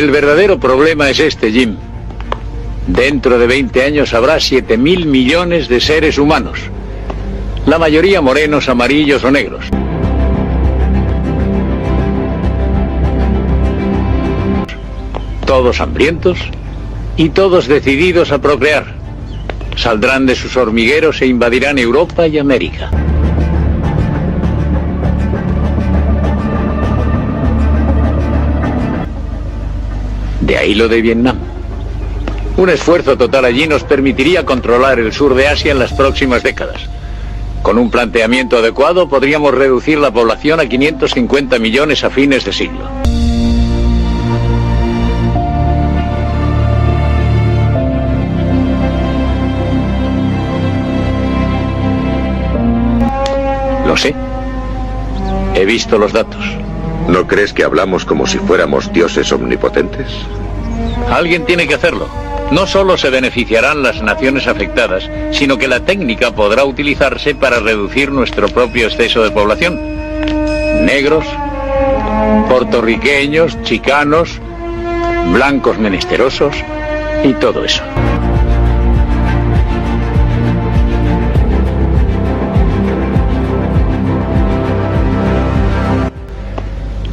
El verdadero problema es este, Jim. Dentro de 20 años habrá 7 mil millones de seres humanos. La mayoría morenos, amarillos o negros. Todos hambrientos y todos decididos a procrear. Saldrán de sus hormigueros e invadirán Europa y América. De ahí lo de Vietnam. Un esfuerzo total allí nos permitiría controlar el sur de Asia en las próximas décadas. Con un planteamiento adecuado podríamos reducir la población a 550 millones a fines de siglo. Lo sé. He visto los datos. ¿No crees que hablamos como si fuéramos dioses omnipotentes? Alguien tiene que hacerlo. No solo se beneficiarán las naciones afectadas, sino que la técnica podrá utilizarse para reducir nuestro propio exceso de población. Negros, puertorriqueños, chicanos, blancos menesterosos y todo eso.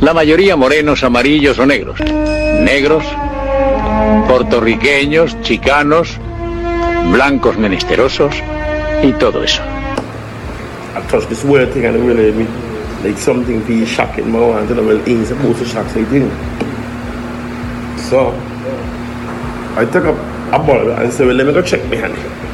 La mayoría morenos, amarillos o negros. Negros, puertorriqueños, chicanos, blancos menesterosos y todo eso. I and like something be shocking my well things supposed to. So I took a ball and said, well let me go check my hand.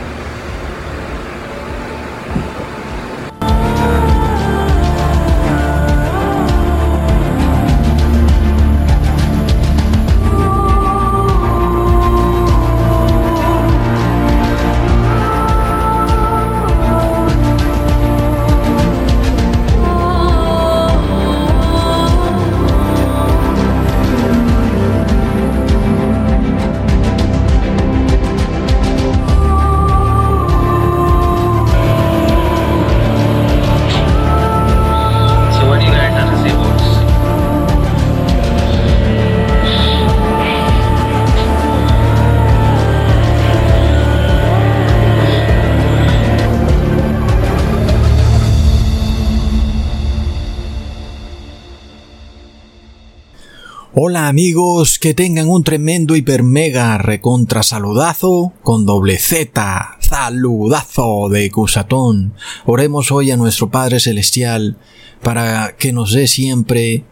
Hola amigos, que tengan un tremendo hiper mega recontra saludazo con doble Z, saludazo de Cusatón. Oremos hoy a nuestro Padre Celestial para que nos dé siempre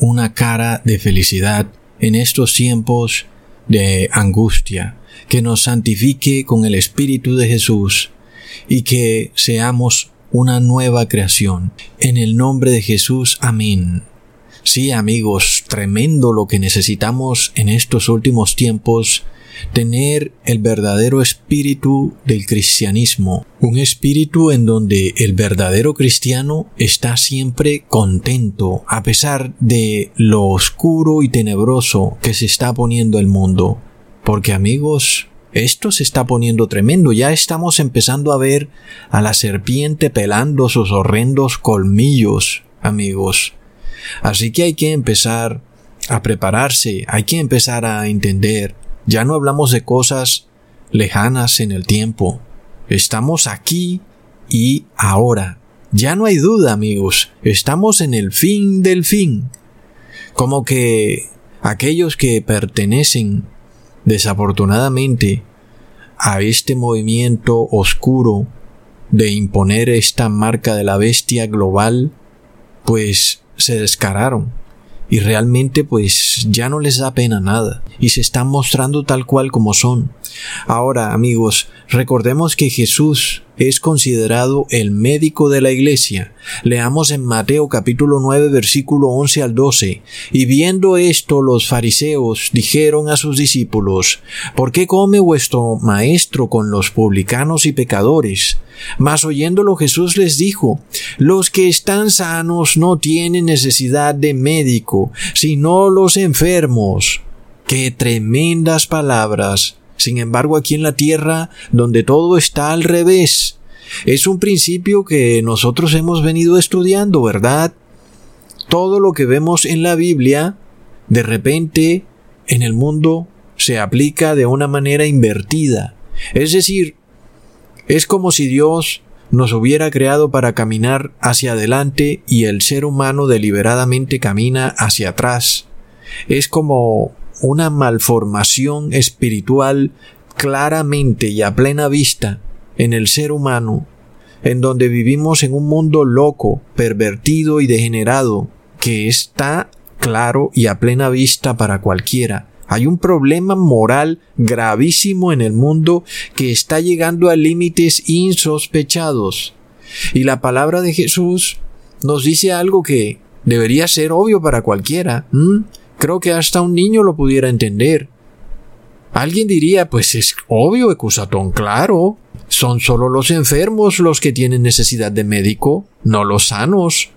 una cara de felicidad en estos tiempos de angustia, que nos santifique con el Espíritu de Jesús y que seamos una nueva creación. En el nombre de Jesús, amén. Sí, amigos, tremendo lo que necesitamos en estos últimos tiempos, tener el verdadero espíritu del cristianismo, un espíritu en donde el verdadero cristiano está siempre contento a pesar de lo oscuro y tenebroso que se está poniendo el mundo. Porque amigos, esto se está poniendo tremendo, ya estamos empezando a ver a la serpiente pelando sus horrendos colmillos, amigos. Así que hay que empezar a prepararse, hay que empezar a entender. Ya no hablamos de cosas lejanas en el tiempo. Estamos aquí y ahora. Ya no hay duda, amigos. Estamos en el fin del fin. Como que aquellos que pertenecen desafortunadamente a este movimiento oscuro de imponer esta marca de la bestia global, pues se descararon y realmente pues ya no les da pena nada y se están mostrando tal cual como son. Ahora amigos, recordemos que Jesús es considerado el médico de la iglesia. Leamos en Mateo capítulo 9 versículo 11 al 12. Y viendo esto los fariseos dijeron a sus discípulos, ¿por qué come vuestro maestro con los publicanos y pecadores? Mas oyéndolo Jesús les dijo, los que están sanos no tienen necesidad de médico, sino los enfermos. Qué tremendas palabras. Sin embargo, aquí en la tierra, donde todo está al revés, es un principio que nosotros hemos venido estudiando, ¿verdad? Todo lo que vemos en la Biblia, de repente, en el mundo se aplica de una manera invertida. Es decir, es como si Dios nos hubiera creado para caminar hacia adelante y el ser humano deliberadamente camina hacia atrás. Es como una malformación espiritual claramente y a plena vista en el ser humano, en donde vivimos en un mundo loco, pervertido y degenerado, que está claro y a plena vista para cualquiera. Hay un problema moral gravísimo en el mundo que está llegando a límites insospechados. Y la palabra de Jesús nos dice algo que debería ser obvio para cualquiera. Creo que hasta un niño lo pudiera entender. Alguien diría, pues es obvio, Ecusatón, claro. Son solo los enfermos los que tienen necesidad de médico, no los sanos.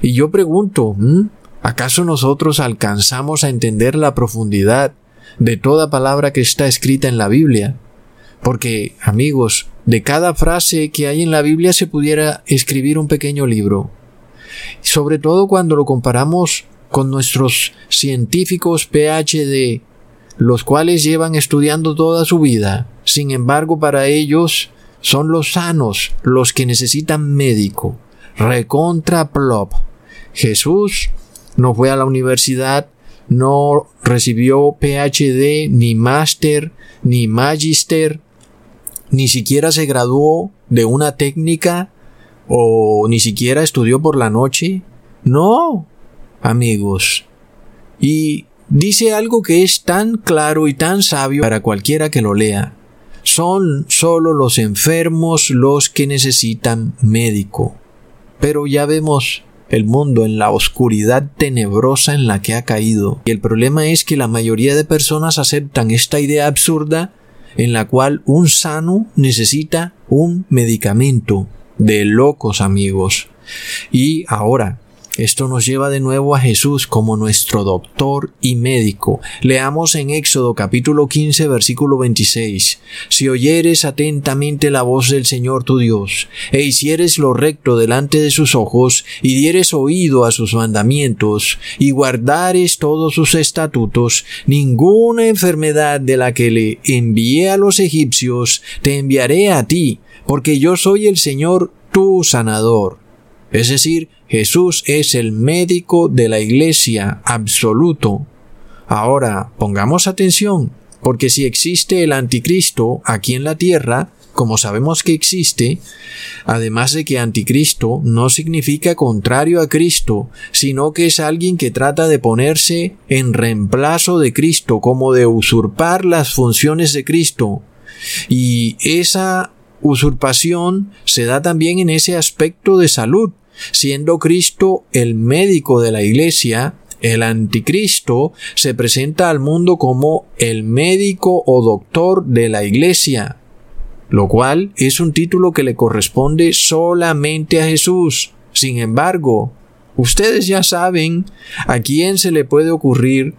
Y yo pregunto, ¿Acaso nosotros alcanzamos a entender la profundidad de toda palabra que está escrita en la Biblia? Porque, amigos, de cada frase que hay en la Biblia se pudiera escribir un pequeño libro. Sobre todo cuando lo comparamos con nuestros científicos PhD, los cuales llevan estudiando toda su vida. Sin embargo, para ellos son los sanos los que necesitan médico. Recontra plop. Jesús no fue a la universidad, no recibió PhD, ni máster, ni magister, ni siquiera se graduó de una técnica o ni siquiera estudió por la noche. No, amigos. Y dice algo que es tan claro y tan sabio para cualquiera que lo lea. Son solo los enfermos los que necesitan médico. Pero ya vemos el mundo en la oscuridad tenebrosa en la que ha caído. Y el problema es que la mayoría de personas aceptan esta idea absurda en la cual un sano necesita un medicamento. De locos amigos. Y ahora, esto nos lleva de nuevo a Jesús como nuestro doctor y médico. Leamos en Éxodo capítulo 15 versículo 26. Si oyeres atentamente la voz del Señor tu Dios, e hicieres lo recto delante de sus ojos, y dieres oído a sus mandamientos, y guardares todos sus estatutos, ninguna enfermedad de la que le envié a los egipcios te enviaré a ti, porque yo soy el Señor tu sanador. Es decir, Jesús es el médico de la iglesia absoluto. Ahora, pongamos atención, porque si existe el anticristo aquí en la tierra, como sabemos que existe, además de que anticristo no significa contrario a Cristo, sino que es alguien que trata de ponerse en reemplazo de Cristo, como de usurpar las funciones de Cristo. Y esa usurpación se da también en ese aspecto de salud, Siendo Cristo el médico de la Iglesia, el anticristo se presenta al mundo como el médico o doctor de la Iglesia, lo cual es un título que le corresponde solamente a Jesús. Sin embargo, ustedes ya saben a quién se le puede ocurrir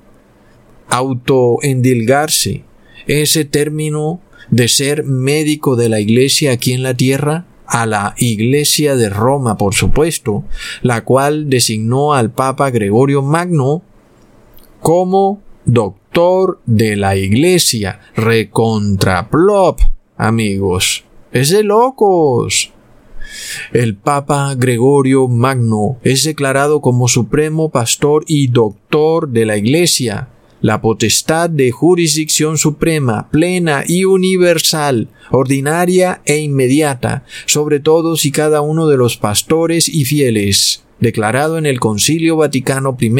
autoendilgarse ese término de ser médico de la Iglesia aquí en la tierra a la Iglesia de Roma, por supuesto, la cual designó al Papa Gregorio Magno como doctor de la Iglesia, recontraplop, amigos. Es de locos. El Papa Gregorio Magno es declarado como supremo pastor y doctor de la Iglesia, la potestad de jurisdicción suprema, plena y universal, ordinaria e inmediata, sobre todos y cada uno de los pastores y fieles, declarado en el Concilio Vaticano I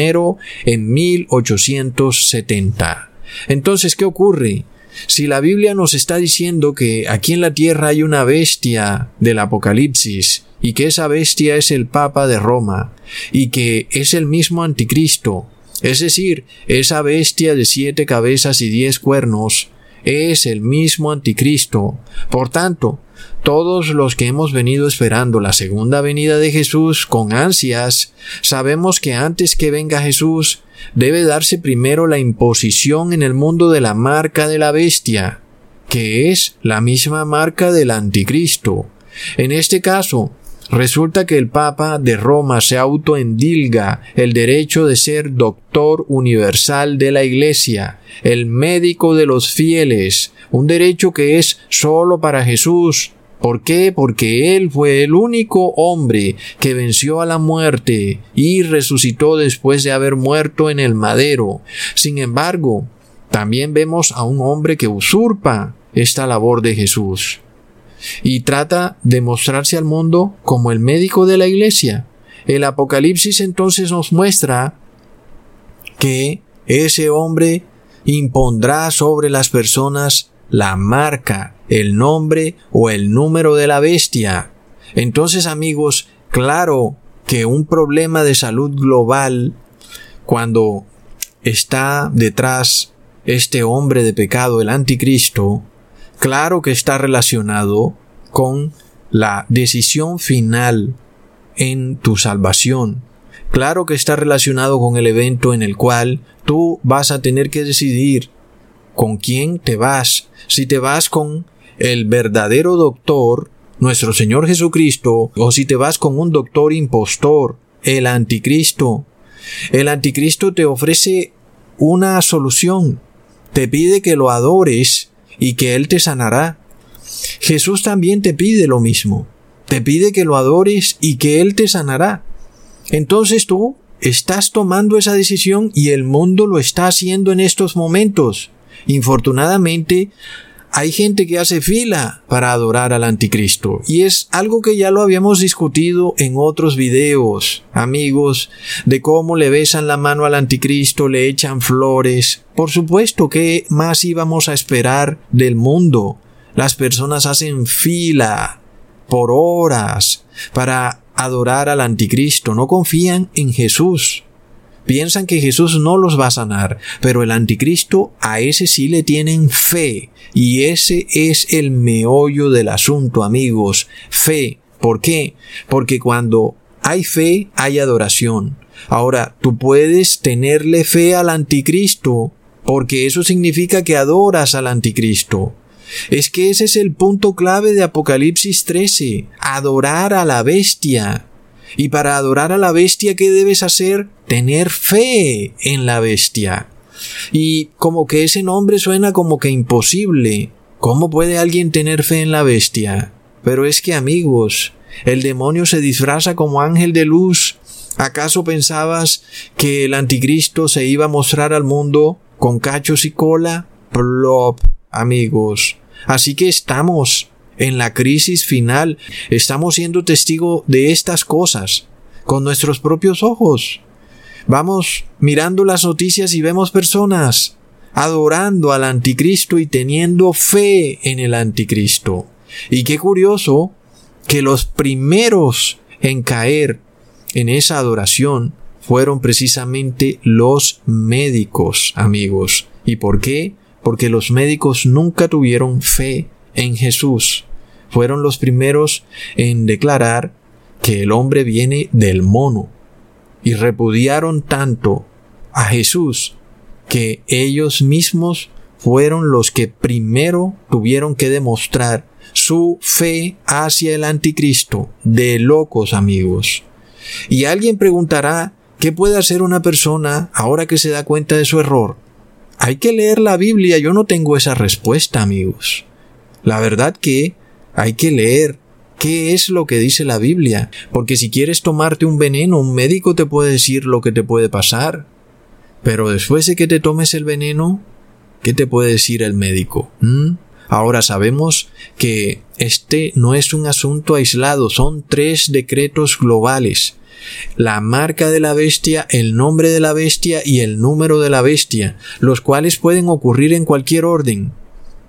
en 1870. Entonces, ¿qué ocurre? Si la Biblia nos está diciendo que aquí en la tierra hay una bestia del Apocalipsis, y que esa bestia es el Papa de Roma, y que es el mismo anticristo, es decir, esa bestia de siete cabezas y diez cuernos es el mismo anticristo. Por tanto, todos los que hemos venido esperando la segunda venida de Jesús con ansias, sabemos que antes que venga Jesús, debe darse primero la imposición en el mundo de la marca de la bestia, que es la misma marca del anticristo. En este caso, Resulta que el Papa de Roma se autoendilga el derecho de ser doctor universal de la Iglesia, el médico de los fieles, un derecho que es solo para Jesús. ¿Por qué? Porque Él fue el único hombre que venció a la muerte y resucitó después de haber muerto en el madero. Sin embargo, también vemos a un hombre que usurpa esta labor de Jesús y trata de mostrarse al mundo como el médico de la iglesia. El Apocalipsis entonces nos muestra que ese hombre impondrá sobre las personas la marca, el nombre o el número de la bestia. Entonces amigos, claro que un problema de salud global, cuando está detrás este hombre de pecado, el anticristo, claro que está relacionado con la decisión final en tu salvación. Claro que está relacionado con el evento en el cual tú vas a tener que decidir con quién te vas. Si te vas con el verdadero doctor, nuestro Señor Jesucristo, o si te vas con un doctor impostor, el anticristo. El anticristo te ofrece una solución. Te pide que lo adores y que Él te sanará. Jesús también te pide lo mismo. Te pide que lo adores y que Él te sanará. Entonces tú estás tomando esa decisión y el mundo lo está haciendo en estos momentos. Infortunadamente, hay gente que hace fila para adorar al anticristo y es algo que ya lo habíamos discutido en otros videos, amigos, de cómo le besan la mano al anticristo, le echan flores. Por supuesto que más íbamos a esperar del mundo. Las personas hacen fila por horas para adorar al anticristo, no confían en Jesús. Piensan que Jesús no los va a sanar, pero el anticristo a ese sí le tienen fe. Y ese es el meollo del asunto, amigos. Fe. ¿Por qué? Porque cuando hay fe, hay adoración. Ahora, tú puedes tenerle fe al anticristo, porque eso significa que adoras al anticristo. Es que ese es el punto clave de Apocalipsis 13, adorar a la bestia. Y para adorar a la bestia, ¿qué debes hacer? Tener fe en la bestia. Y como que ese nombre suena como que imposible. ¿Cómo puede alguien tener fe en la bestia? Pero es que amigos, el demonio se disfraza como ángel de luz. ¿Acaso pensabas que el anticristo se iba a mostrar al mundo con cachos y cola? Plop, amigos. Así que estamos en la crisis final. Estamos siendo testigo de estas cosas con nuestros propios ojos. Vamos mirando las noticias y vemos personas adorando al anticristo y teniendo fe en el anticristo. Y qué curioso que los primeros en caer en esa adoración fueron precisamente los médicos, amigos. ¿Y por qué? Porque los médicos nunca tuvieron fe en Jesús. Fueron los primeros en declarar que el hombre viene del mono y repudiaron tanto a Jesús que ellos mismos fueron los que primero tuvieron que demostrar su fe hacia el anticristo. De locos amigos. Y alguien preguntará, ¿qué puede hacer una persona ahora que se da cuenta de su error? Hay que leer la Biblia, yo no tengo esa respuesta amigos. La verdad que hay que leer qué es lo que dice la Biblia, porque si quieres tomarte un veneno, un médico te puede decir lo que te puede pasar. Pero después de que te tomes el veneno, ¿qué te puede decir el médico? ¿Mm? Ahora sabemos que este no es un asunto aislado, son tres decretos globales. La marca de la bestia, el nombre de la bestia y el número de la bestia, los cuales pueden ocurrir en cualquier orden.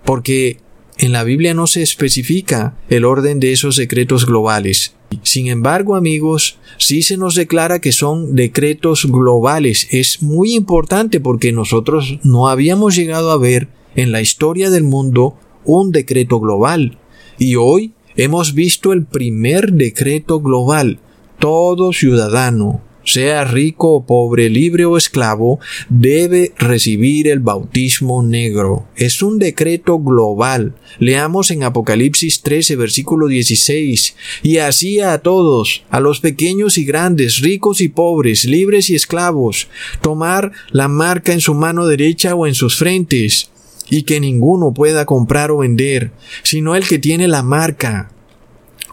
Porque en la Biblia no se especifica el orden de esos decretos globales. Sin embargo, amigos, sí se nos declara que son decretos globales. Es muy importante porque nosotros no habíamos llegado a ver en la historia del mundo un decreto global. Y hoy hemos visto el primer decreto global. Todo ciudadano sea rico o pobre, libre o esclavo, debe recibir el bautismo negro. Es un decreto global. Leamos en Apocalipsis 13, versículo 16. Y así a todos, a los pequeños y grandes, ricos y pobres, libres y esclavos, tomar la marca en su mano derecha o en sus frentes, y que ninguno pueda comprar o vender, sino el que tiene la marca,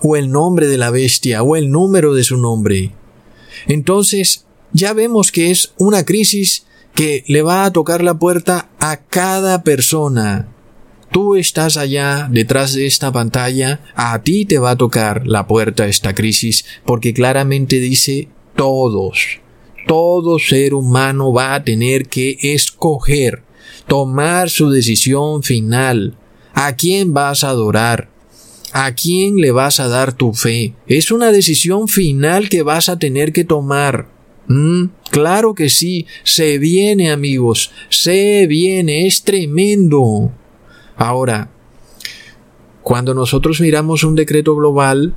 o el nombre de la bestia, o el número de su nombre. Entonces, ya vemos que es una crisis que le va a tocar la puerta a cada persona. Tú estás allá detrás de esta pantalla, a ti te va a tocar la puerta esta crisis, porque claramente dice todos. Todo ser humano va a tener que escoger, tomar su decisión final. ¿A quién vas a adorar? ¿A quién le vas a dar tu fe? Es una decisión final que vas a tener que tomar. Mm, claro que sí, se viene amigos, se viene, es tremendo. Ahora, cuando nosotros miramos un decreto global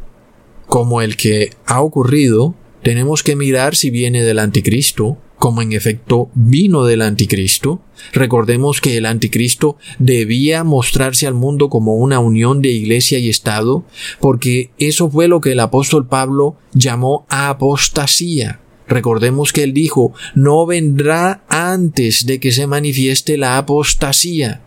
como el que ha ocurrido, tenemos que mirar si viene del anticristo, como en efecto vino del anticristo. Recordemos que el anticristo debía mostrarse al mundo como una unión de iglesia y Estado, porque eso fue lo que el apóstol Pablo llamó apostasía. Recordemos que él dijo, no vendrá antes de que se manifieste la apostasía,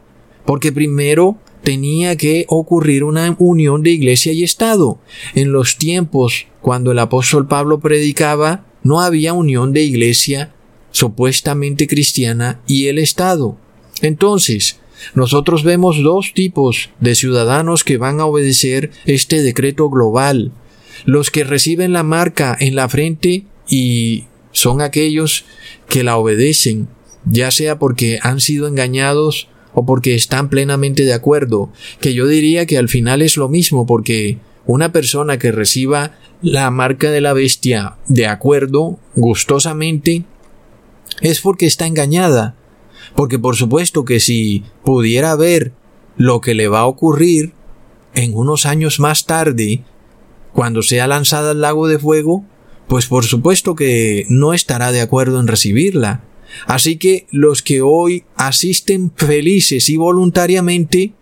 porque primero tenía que ocurrir una unión de iglesia y Estado. En los tiempos cuando el apóstol Pablo predicaba, no había unión de iglesia supuestamente cristiana y el Estado. Entonces, nosotros vemos dos tipos de ciudadanos que van a obedecer este decreto global. Los que reciben la marca en la frente y son aquellos que la obedecen, ya sea porque han sido engañados o porque están plenamente de acuerdo, que yo diría que al final es lo mismo porque una persona que reciba la marca de la bestia de acuerdo, gustosamente, es porque está engañada. Porque por supuesto que si pudiera ver lo que le va a ocurrir en unos años más tarde, cuando sea lanzada al lago de fuego, pues por supuesto que no estará de acuerdo en recibirla. Así que los que hoy asisten felices y voluntariamente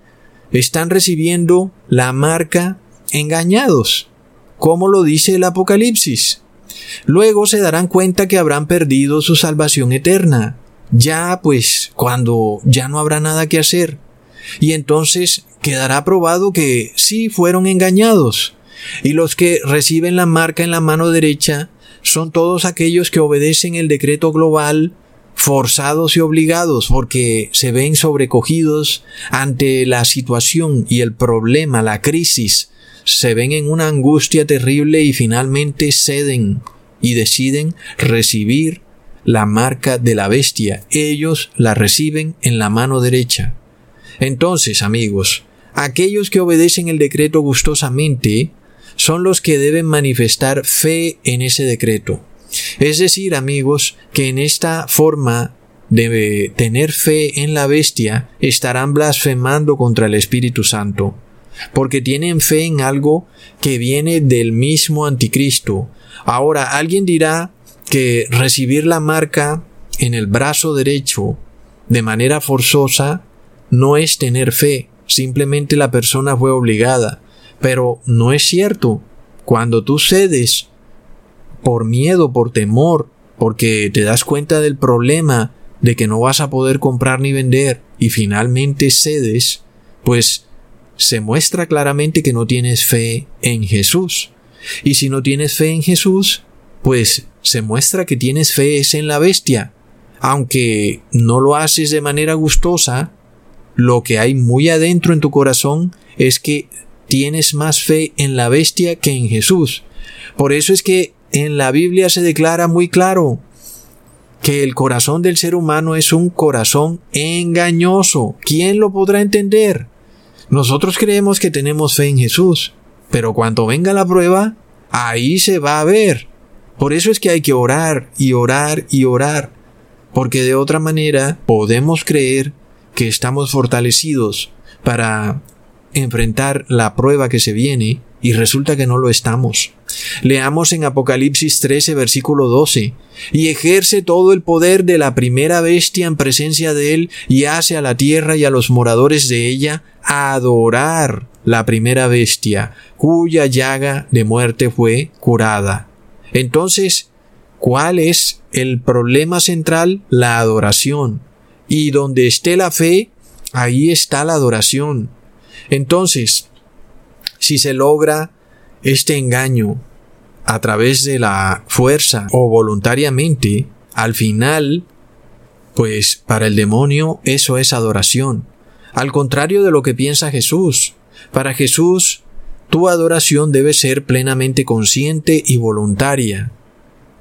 están recibiendo la marca engañados, como lo dice el Apocalipsis. Luego se darán cuenta que habrán perdido su salvación eterna. Ya pues, cuando ya no habrá nada que hacer. Y entonces quedará probado que sí fueron engañados. Y los que reciben la marca en la mano derecha son todos aquellos que obedecen el decreto global forzados y obligados porque se ven sobrecogidos ante la situación y el problema, la crisis, se ven en una angustia terrible y finalmente ceden y deciden recibir la marca de la bestia. Ellos la reciben en la mano derecha. Entonces, amigos, aquellos que obedecen el decreto gustosamente son los que deben manifestar fe en ese decreto. Es decir, amigos, que en esta forma de tener fe en la bestia estarán blasfemando contra el Espíritu Santo, porque tienen fe en algo que viene del mismo anticristo, Ahora, alguien dirá que recibir la marca en el brazo derecho de manera forzosa no es tener fe, simplemente la persona fue obligada. Pero no es cierto. Cuando tú cedes por miedo, por temor, porque te das cuenta del problema de que no vas a poder comprar ni vender y finalmente cedes, pues se muestra claramente que no tienes fe en Jesús. Y si no tienes fe en Jesús, pues se muestra que tienes fe en la bestia. Aunque no lo haces de manera gustosa, lo que hay muy adentro en tu corazón es que tienes más fe en la bestia que en Jesús. Por eso es que en la Biblia se declara muy claro que el corazón del ser humano es un corazón engañoso. ¿Quién lo podrá entender? Nosotros creemos que tenemos fe en Jesús, pero cuando venga la prueba, ahí se va a ver. Por eso es que hay que orar y orar y orar, porque de otra manera podemos creer que estamos fortalecidos para enfrentar la prueba que se viene y resulta que no lo estamos. Leamos en Apocalipsis 13, versículo 12. Y ejerce todo el poder de la primera bestia en presencia de él y hace a la tierra y a los moradores de ella adorar la primera bestia, cuya llaga de muerte fue curada. Entonces, ¿cuál es el problema central? La adoración. Y donde esté la fe, ahí está la adoración. Entonces, si se logra este engaño a través de la fuerza o voluntariamente, al final, pues para el demonio eso es adoración. Al contrario de lo que piensa Jesús. Para Jesús, tu adoración debe ser plenamente consciente y voluntaria.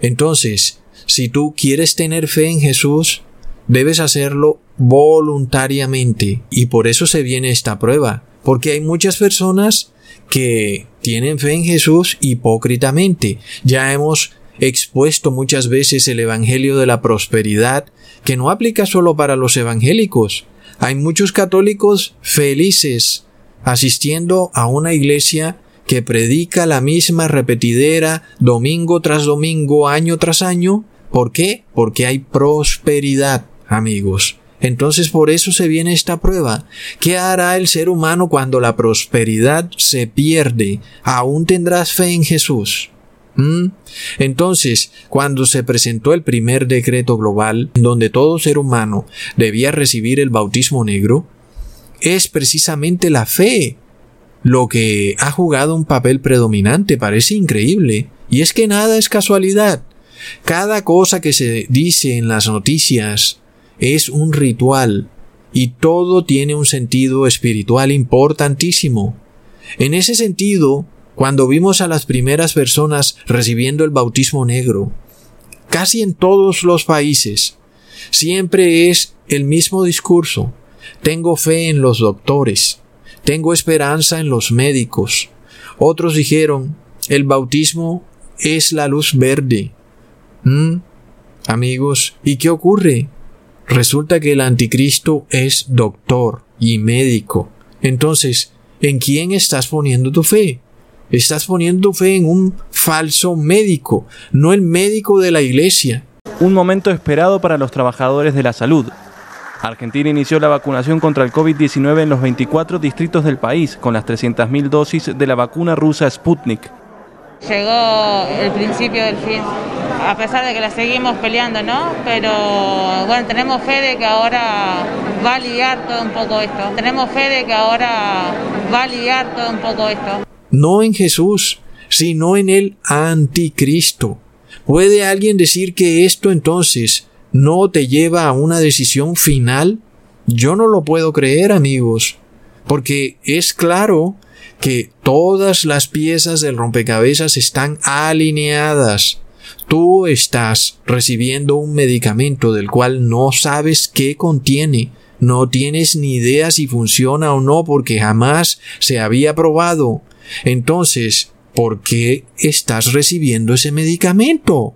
Entonces, si tú quieres tener fe en Jesús, debes hacerlo voluntariamente. Y por eso se viene esta prueba. Porque hay muchas personas que tienen fe en Jesús hipócritamente. Ya hemos expuesto muchas veces el Evangelio de la Prosperidad, que no aplica solo para los evangélicos. Hay muchos católicos felices asistiendo a una iglesia que predica la misma repetidera domingo tras domingo, año tras año. ¿Por qué? Porque hay prosperidad, amigos. Entonces por eso se viene esta prueba. ¿Qué hará el ser humano cuando la prosperidad se pierde? ¿Aún tendrás fe en Jesús? ¿Mm? Entonces, cuando se presentó el primer decreto global, donde todo ser humano debía recibir el bautismo negro, es precisamente la fe lo que ha jugado un papel predominante. Parece increíble. Y es que nada es casualidad. Cada cosa que se dice en las noticias es un ritual y todo tiene un sentido espiritual importantísimo. En ese sentido, cuando vimos a las primeras personas recibiendo el bautismo negro, casi en todos los países, siempre es el mismo discurso. Tengo fe en los doctores, tengo esperanza en los médicos. Otros dijeron, el bautismo es la luz verde. ¿Mm? Amigos, ¿y qué ocurre? Resulta que el anticristo es doctor y médico. Entonces, ¿en quién estás poniendo tu fe? Estás poniendo tu fe en un falso médico, no el médico de la iglesia. Un momento esperado para los trabajadores de la salud. Argentina inició la vacunación contra el COVID-19 en los 24 distritos del país con las 300.000 dosis de la vacuna rusa Sputnik. Llegó el principio del fin, a pesar de que la seguimos peleando, ¿no? Pero bueno, tenemos fe de que ahora va a aliviar todo un poco esto. Tenemos fe de que ahora va a aliviar todo un poco esto. No en Jesús, sino en el anticristo. ¿Puede alguien decir que esto entonces no te lleva a una decisión final? Yo no lo puedo creer, amigos, porque es claro que todas las piezas del rompecabezas están alineadas. Tú estás recibiendo un medicamento del cual no sabes qué contiene, no tienes ni idea si funciona o no porque jamás se había probado. Entonces, ¿por qué estás recibiendo ese medicamento?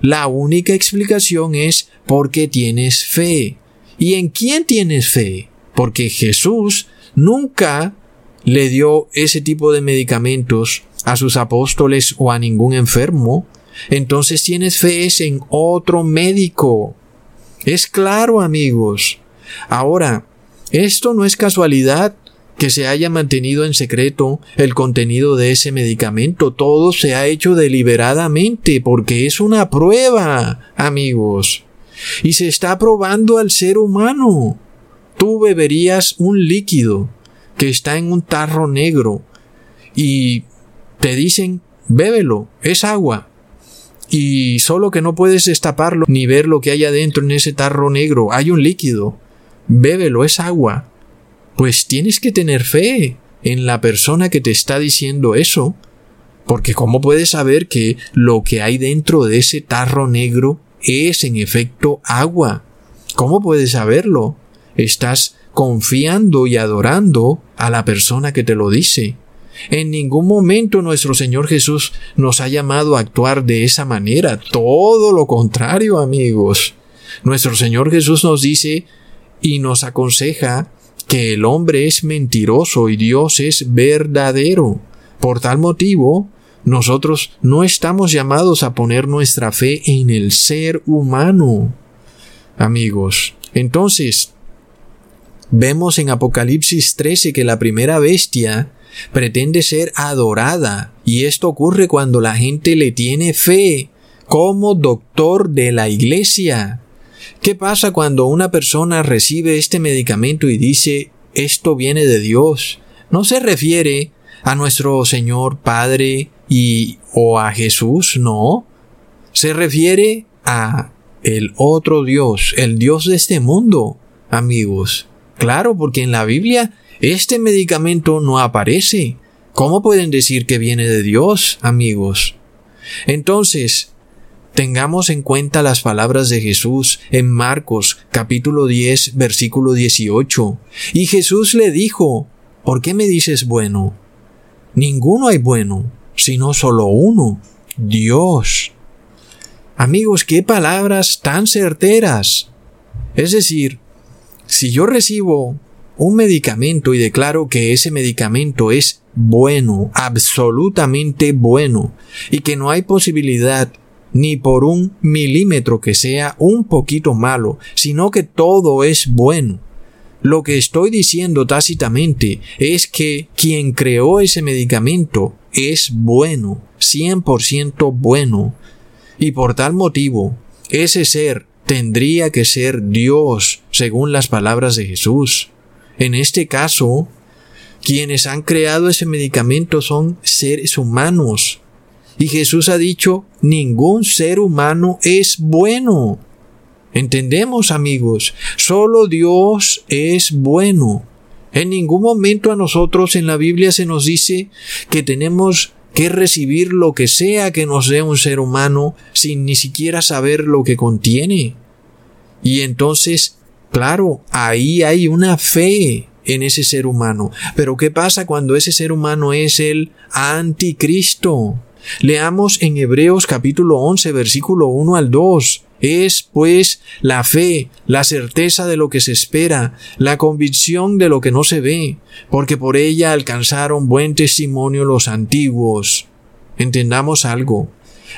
La única explicación es porque tienes fe. ¿Y en quién tienes fe? Porque Jesús nunca le dio ese tipo de medicamentos a sus apóstoles o a ningún enfermo, entonces tienes fe en otro médico. Es claro, amigos. Ahora, esto no es casualidad que se haya mantenido en secreto el contenido de ese medicamento. Todo se ha hecho deliberadamente porque es una prueba, amigos. Y se está probando al ser humano. Tú beberías un líquido que está en un tarro negro y te dicen, bébelo, es agua. Y solo que no puedes destaparlo ni ver lo que hay adentro en ese tarro negro. Hay un líquido. Bébelo, es agua. Pues tienes que tener fe en la persona que te está diciendo eso. Porque ¿cómo puedes saber que lo que hay dentro de ese tarro negro es en efecto agua? ¿Cómo puedes saberlo? Estás confiando y adorando a la persona que te lo dice. En ningún momento nuestro Señor Jesús nos ha llamado a actuar de esa manera. Todo lo contrario, amigos. Nuestro Señor Jesús nos dice y nos aconseja que el hombre es mentiroso y Dios es verdadero. Por tal motivo, Nosotros no estamos llamados a poner nuestra fe en el ser humano. Amigos, entonces, vemos en Apocalipsis 13 que la primera bestia pretende ser adorada y esto ocurre cuando la gente le tiene fe como doctor de la iglesia. ¿Qué pasa cuando una persona recibe este medicamento y dice esto viene de Dios? No se refiere a nuestro Señor Padre y o a Jesús, no. Se refiere a el otro Dios, el Dios de este mundo, amigos. Claro, porque en la Biblia este medicamento no aparece. ¿Cómo pueden decir que viene de Dios, amigos? Entonces, tengamos en cuenta las palabras de Jesús en Marcos capítulo 10 versículo 18. Y Jesús le dijo, ¿por qué me dices bueno? Ninguno hay bueno, sino solo uno, Dios. Amigos, qué palabras tan certeras. Es decir, si yo recibo un medicamento y declaro que ese medicamento es bueno, absolutamente bueno, y que no hay posibilidad ni por un milímetro que sea un poquito malo, sino que todo es bueno. Lo que estoy diciendo tácitamente es que quien creó ese medicamento es bueno, 100% bueno, y por tal motivo, ese ser tendría que ser Dios, según las palabras de Jesús. En este caso, quienes han creado ese medicamento son seres humanos. Y Jesús ha dicho, ningún ser humano es bueno. Entendemos, amigos, solo Dios es bueno. En ningún momento a nosotros en la Biblia se nos dice que tenemos que recibir lo que sea que nos dé un ser humano sin ni siquiera saber lo que contiene. Y entonces, claro, ahí hay una fe en ese ser humano. Pero ¿qué pasa cuando ese ser humano es el anticristo? Leamos en Hebreos capítulo 11 versículo 1 al 2. Es, pues, la fe, la certeza de lo que se espera, la convicción de lo que no se ve, porque por ella alcanzaron buen testimonio los antiguos. Entendamos algo.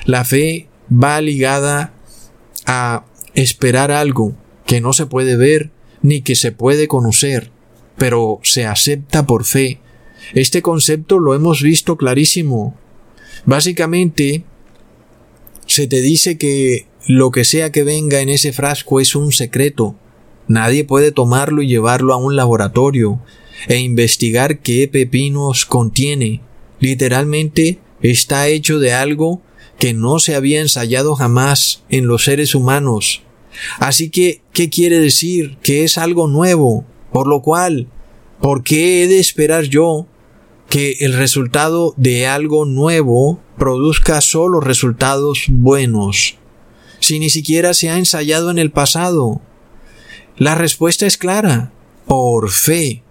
La fe va ligada a esperar algo que no se puede ver ni que se puede conocer, pero se acepta por fe. Este concepto lo hemos visto clarísimo. Básicamente, se te dice que lo que sea que venga en ese frasco es un secreto. Nadie puede tomarlo y llevarlo a un laboratorio e investigar qué pepinos contiene. Literalmente está hecho de algo que no se había ensayado jamás en los seres humanos. Así que, ¿qué quiere decir? Que es algo nuevo. Por lo cual, ¿por qué he de esperar yo que el resultado de algo nuevo produzca solo resultados buenos? si ni siquiera se ha ensayado en el pasado? La respuesta es clara, por fe.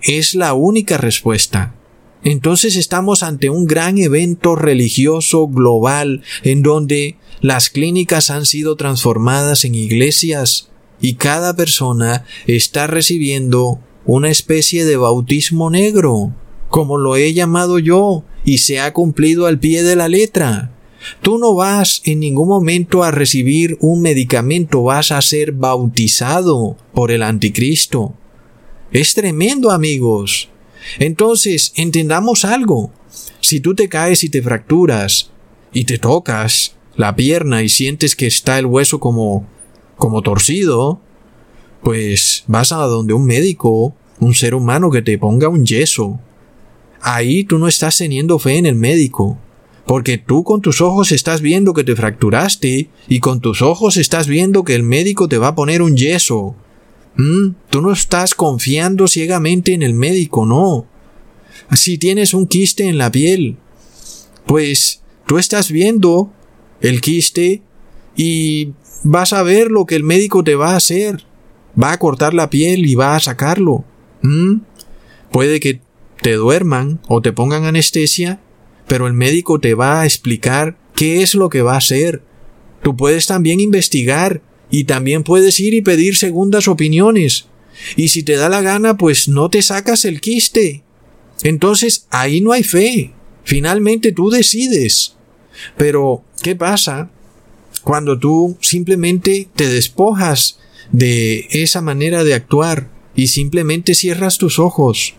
Es la única respuesta. Entonces estamos ante un gran evento religioso global en donde las clínicas han sido transformadas en iglesias y cada persona está recibiendo una especie de bautismo negro, como lo he llamado yo, y se ha cumplido al pie de la letra. Tú no vas en ningún momento a recibir un medicamento, vas a ser bautizado por el anticristo. Es tremendo, amigos. Entonces, entendamos algo. Si tú te caes y te fracturas y te tocas la pierna y sientes que está el hueso como como torcido, pues vas a donde un médico, un ser humano que te ponga un yeso. Ahí tú no estás teniendo fe en el médico, porque tú con tus ojos estás viendo que te fracturaste y con tus ojos estás viendo que el médico te va a poner un yeso. ¿Mm? Tú no estás confiando ciegamente en el médico, no. Si tienes un quiste en la piel, pues tú estás viendo el quiste y vas a ver lo que el médico te va a hacer. Va a cortar la piel y va a sacarlo. ¿Mm? Puede que te duerman o te pongan anestesia pero el médico te va a explicar qué es lo que va a hacer. Tú puedes también investigar y también puedes ir y pedir segundas opiniones. Y si te da la gana, pues no te sacas el quiste. Entonces ahí no hay fe. Finalmente tú decides. Pero, ¿qué pasa cuando tú simplemente te despojas de esa manera de actuar y simplemente cierras tus ojos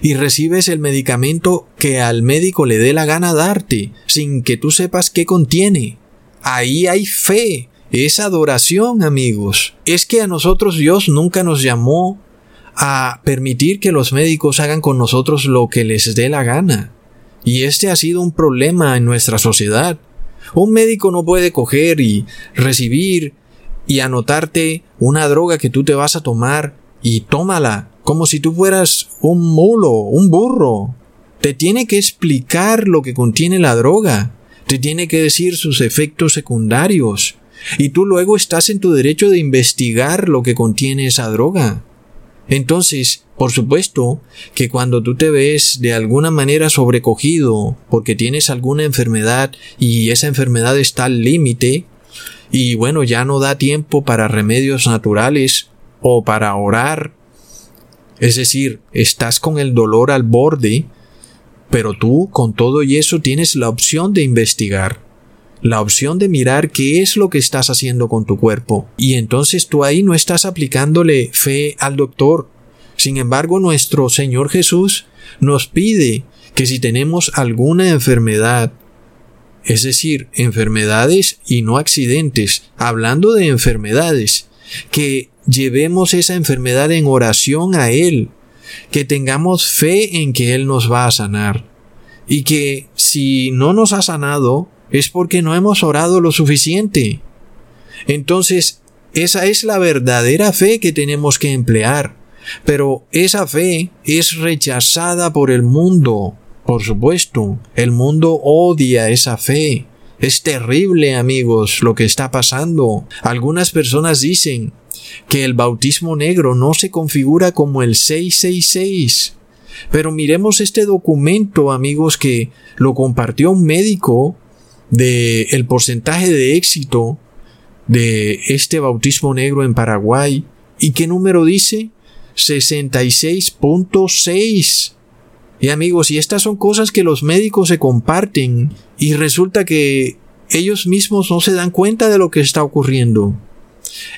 y recibes el medicamento que al médico le dé la gana darte sin que tú sepas qué contiene? Ahí hay fe, es adoración, amigos. Es que a nosotros Dios nunca nos llamó a permitir que los médicos hagan con nosotros lo que les dé la gana. Y este ha sido un problema en nuestra sociedad. Un médico no puede coger y recibir y anotarte una droga que tú te vas a tomar y tómala como si tú fueras un mulo, un burro. Te tiene que explicar lo que contiene la droga, te tiene que decir sus efectos secundarios, y tú luego estás en tu derecho de investigar lo que contiene esa droga. Entonces, por supuesto, que cuando tú te ves de alguna manera sobrecogido porque tienes alguna enfermedad y esa enfermedad está al límite, y bueno, ya no da tiempo para remedios naturales o para orar, es decir, estás con el dolor al borde, pero tú con todo y eso tienes la opción de investigar la opción de mirar qué es lo que estás haciendo con tu cuerpo. Y entonces tú ahí no estás aplicándole fe al doctor. Sin embargo, nuestro Señor Jesús nos pide que si tenemos alguna enfermedad, es decir, enfermedades y no accidentes, hablando de enfermedades, que llevemos esa enfermedad en oración a Él, que tengamos fe en que Él nos va a sanar, y que si no nos ha sanado, es porque no hemos orado lo suficiente. Entonces, esa es la verdadera fe que tenemos que emplear. Pero esa fe es rechazada por el mundo. Por supuesto, el mundo odia esa fe. Es terrible, amigos, lo que está pasando. Algunas personas dicen que el bautismo negro no se configura como el 666. Pero miremos este documento, amigos, que lo compartió un médico de el porcentaje de éxito de este bautismo negro en Paraguay. ¿Y qué número dice? 66.6. Y amigos, y estas son cosas que los médicos se comparten y resulta que ellos mismos no se dan cuenta de lo que está ocurriendo.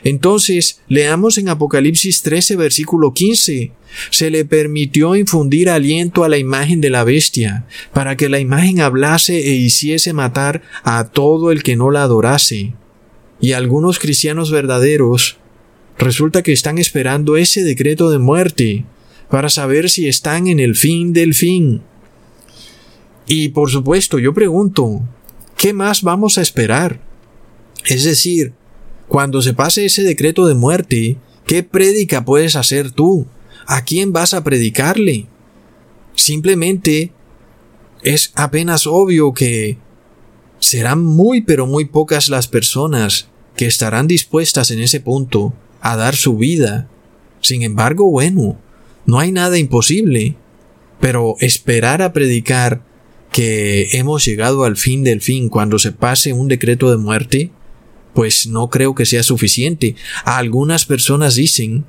Entonces, leamos en Apocalipsis 13, versículo 15. Se le permitió infundir aliento a la imagen de la bestia, para que la imagen hablase e hiciese matar a todo el que no la adorase. Y algunos cristianos verdaderos resulta que están esperando ese decreto de muerte para saber si están en el fin del fin. Y por supuesto, yo pregunto, ¿qué más vamos a esperar? Es decir, cuando se pase ese decreto de muerte, ¿qué prédica puedes hacer tú? ¿A quién vas a predicarle? Simplemente es apenas obvio que serán muy pero muy pocas las personas que estarán dispuestas en ese punto a dar su vida. Sin embargo, bueno, no hay nada imposible. Pero esperar a predicar que hemos llegado al fin del fin cuando se pase un decreto de muerte, pues no creo que sea suficiente. Algunas personas dicen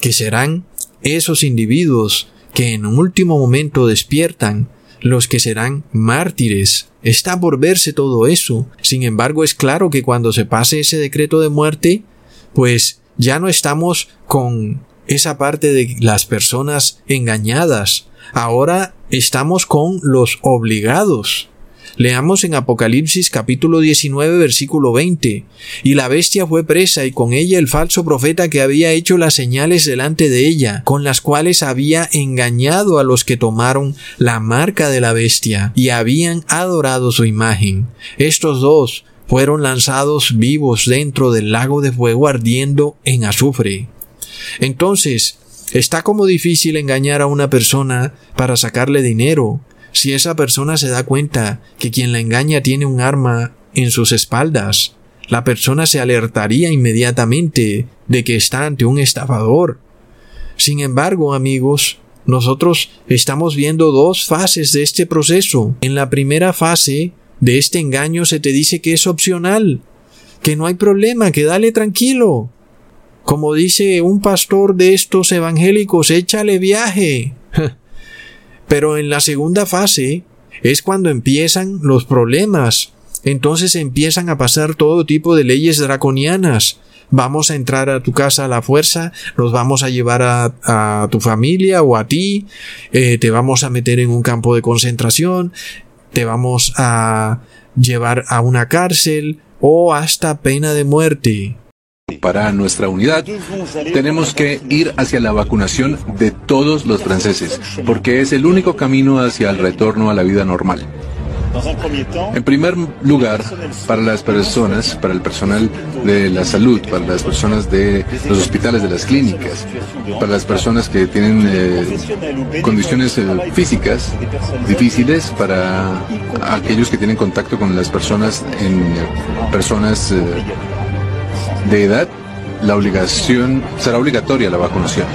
que serán esos individuos que en un último momento despiertan los que serán mártires. Está por verse todo eso. Sin embargo, es claro que cuando se pase ese decreto de muerte, pues ya no estamos con esa parte de las personas engañadas. Ahora estamos con los obligados. Leamos en Apocalipsis capítulo 19 versículo 20. Y la bestia fue presa y con ella el falso profeta que había hecho las señales delante de ella, con las cuales había engañado a los que tomaron la marca de la bestia y habían adorado su imagen. Estos dos fueron lanzados vivos dentro del lago de fuego ardiendo en azufre. Entonces, está como difícil engañar a una persona para sacarle dinero, si esa persona se da cuenta que quien la engaña tiene un arma en sus espaldas, la persona se alertaría inmediatamente de que está ante un estafador. Sin embargo, amigos, nosotros estamos viendo dos fases de este proceso. En la primera fase de este engaño se te dice que es opcional, que no hay problema, que dale tranquilo. Como dice un pastor de estos evangélicos, échale viaje. Pero en la segunda fase es cuando empiezan los problemas. Entonces empiezan a pasar todo tipo de leyes draconianas. Vamos a entrar a tu casa a la fuerza, nos vamos a llevar a, tu familia o a ti, eh, te vamos a meter en un campo de concentración, te vamos a llevar a una cárcel o hasta pena de muerte. Para nuestra unidad tenemos que ir hacia la vacunación de todos los franceses, porque es el único camino hacia el retorno a la vida normal. En primer lugar, para las personas, para el personal de la salud, para las personas de los hospitales, de las clínicas, para las personas que tienen eh, condiciones eh, físicas difíciles, para aquellos que tienen contacto con las personas en eh, personas de edad, la obligación será obligatoria la vacunación.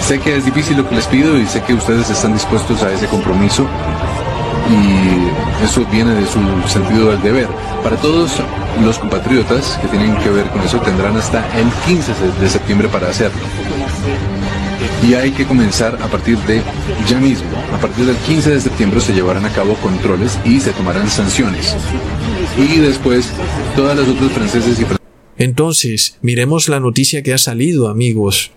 Sé que es difícil lo que les pido y sé que ustedes están dispuestos a ese compromiso y eso viene de su sentido del deber. Para todos los compatriotas que tienen que ver con eso tendrán hasta el 15 de septiembre para hacerlo. Y hay que comenzar a partir de ya mismo. A partir del 15 de septiembre se llevarán a cabo controles y se tomarán sanciones. Y después todas las otras franceses y entonces, miremos la noticia que ha salido, amigos.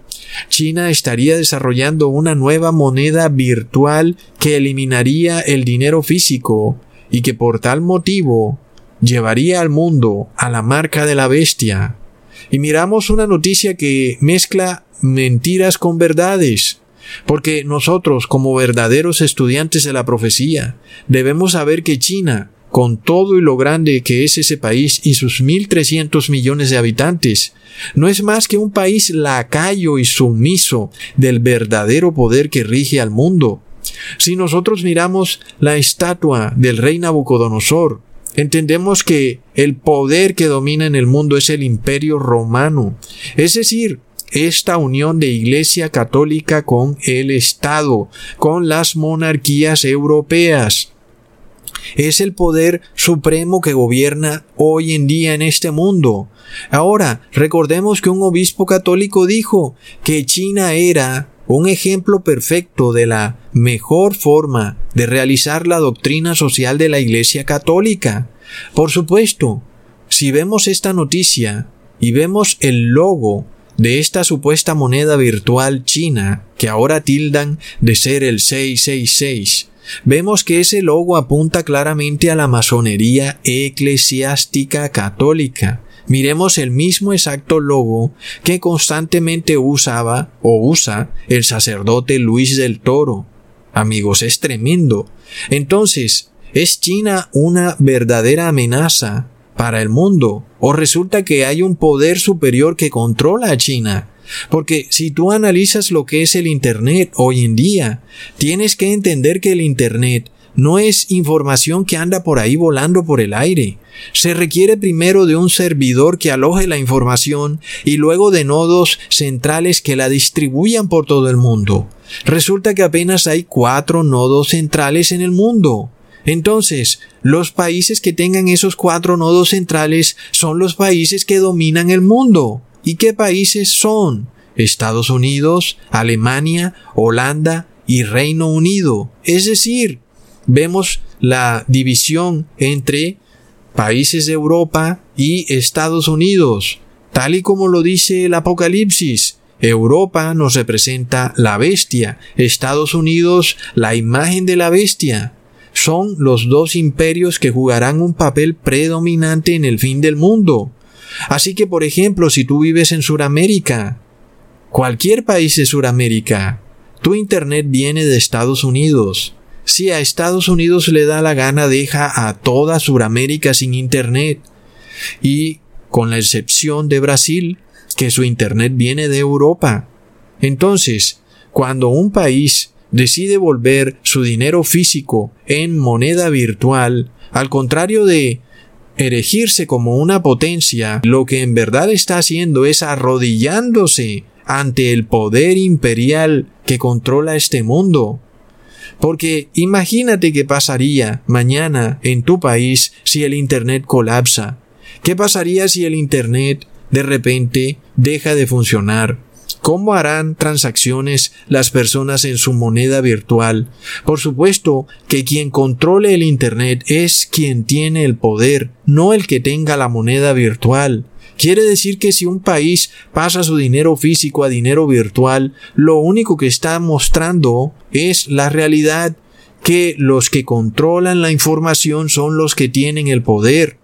China estaría desarrollando una nueva moneda virtual que eliminaría el dinero físico y que por tal motivo llevaría al mundo a la marca de la bestia. Y miramos una noticia que mezcla mentiras con verdades. Porque nosotros, como verdaderos estudiantes de la profecía, debemos saber que China con todo y lo grande que es ese país y sus 1.300 millones de habitantes, no es más que un país lacayo y sumiso del verdadero poder que rige al mundo. Si nosotros miramos la estatua del rey Nabucodonosor, entendemos que el poder que domina en el mundo es el imperio romano, es decir, esta unión de Iglesia católica con el Estado, con las monarquías europeas es el poder supremo que gobierna hoy en día en este mundo. Ahora, recordemos que un obispo católico dijo que China era un ejemplo perfecto de la mejor forma de realizar la doctrina social de la Iglesia católica. Por supuesto, si vemos esta noticia y vemos el logo de esta supuesta moneda virtual china que ahora tildan de ser el 666, vemos que ese logo apunta claramente a la masonería eclesiástica católica. Miremos el mismo exacto logo que constantemente usaba o usa el sacerdote Luis del Toro. Amigos, es tremendo. Entonces, ¿es China una verdadera amenaza para el mundo? ¿O resulta que hay un poder superior que controla a China? Porque si tú analizas lo que es el Internet hoy en día, tienes que entender que el Internet no es información que anda por ahí volando por el aire. Se requiere primero de un servidor que aloje la información y luego de nodos centrales que la distribuyan por todo el mundo. Resulta que apenas hay cuatro nodos centrales en el mundo. Entonces, los países que tengan esos cuatro nodos centrales son los países que dominan el mundo. ¿Y qué países son? Estados Unidos, Alemania, Holanda y Reino Unido. Es decir, vemos la división entre países de Europa y Estados Unidos. Tal y como lo dice el Apocalipsis, Europa nos representa la bestia, Estados Unidos la imagen de la bestia. Son los dos imperios que jugarán un papel predominante en el fin del mundo. Así que, por ejemplo, si tú vives en Sudamérica, cualquier país de Sudamérica, tu Internet viene de Estados Unidos. Si a Estados Unidos le da la gana, deja a toda Sudamérica sin Internet. Y con la excepción de Brasil, que su Internet viene de Europa. Entonces, cuando un país decide volver su dinero físico en moneda virtual, al contrario de erigirse como una potencia, lo que en verdad está haciendo es arrodillándose ante el poder imperial que controla este mundo. Porque imagínate qué pasaría mañana en tu país si el Internet colapsa. ¿Qué pasaría si el Internet de repente deja de funcionar? ¿Cómo harán transacciones las personas en su moneda virtual? Por supuesto que quien controle el Internet es quien tiene el poder, no el que tenga la moneda virtual. Quiere decir que si un país pasa su dinero físico a dinero virtual, lo único que está mostrando es la realidad que los que controlan la información son los que tienen el poder.